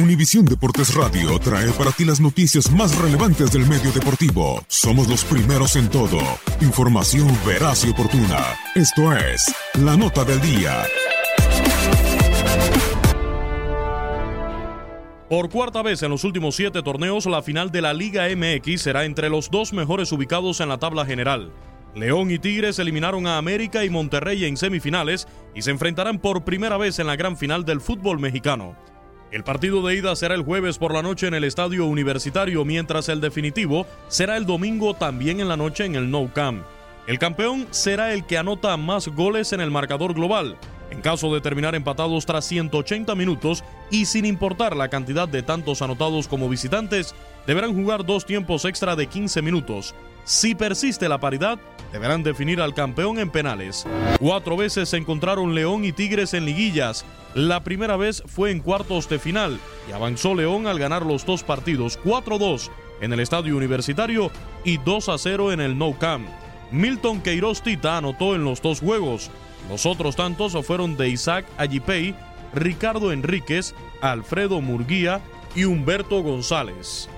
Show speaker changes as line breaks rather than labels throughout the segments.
Univisión Deportes Radio trae para ti las noticias más relevantes del medio deportivo. Somos los primeros en todo. Información veraz y oportuna. Esto es La Nota del Día.
Por cuarta vez en los últimos siete torneos, la final de la Liga MX será entre los dos mejores ubicados en la tabla general. León y Tigres eliminaron a América y Monterrey en semifinales y se enfrentarán por primera vez en la gran final del fútbol mexicano. El partido de ida será el jueves por la noche en el Estadio Universitario, mientras el definitivo será el domingo también en la noche en el Nou Camp. El campeón será el que anota más goles en el marcador global. En caso de terminar empatados tras 180 minutos y sin importar la cantidad de tantos anotados como visitantes, deberán jugar dos tiempos extra de 15 minutos. Si persiste la paridad, deberán definir al campeón en penales. Cuatro veces se encontraron León y Tigres en liguillas. La primera vez fue en cuartos de final y avanzó León al ganar los dos partidos 4-2 en el Estadio Universitario y 2-0 en el No Camp. Milton Queiroz Tita anotó en los dos juegos. Los otros tantos fueron de Isaac Ayipey, Ricardo Enríquez, Alfredo Murguía y Humberto González.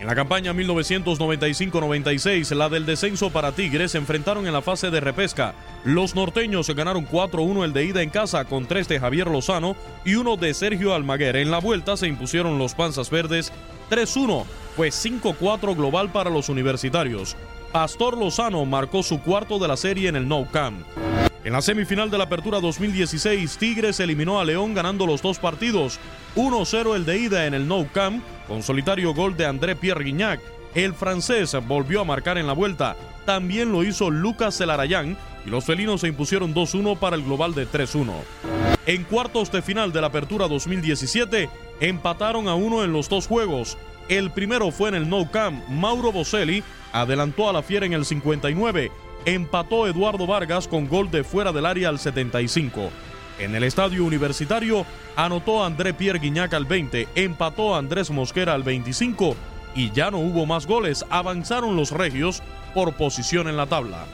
En la campaña 1995-96, la del descenso para Tigres, se enfrentaron en la fase de repesca. Los norteños ganaron 4-1 el de ida en casa con tres de Javier Lozano y uno de Sergio Almaguer. En la vuelta se impusieron los Panzas Verdes 3-1, fue 5-4 global para los universitarios. Pastor Lozano marcó su cuarto de la serie en el No Camp. En la semifinal de la Apertura 2016, Tigres eliminó a León ganando los dos partidos. 1-0 el de ida en el No Camp, con solitario gol de André Pierre Guignac. El francés volvió a marcar en la vuelta. También lo hizo Lucas Celarayán y los felinos se impusieron 2-1 para el global de 3-1. En cuartos de final de la Apertura 2017, empataron a uno en los dos juegos. El primero fue en el No Camp. Mauro Boselli adelantó a la Fiera en el 59 empató Eduardo Vargas con gol de fuera del área al 75. En el estadio universitario anotó André Pierre Guignac al 20, empató Andrés Mosquera al 25 y ya no hubo más goles. Avanzaron los regios por posición en la tabla.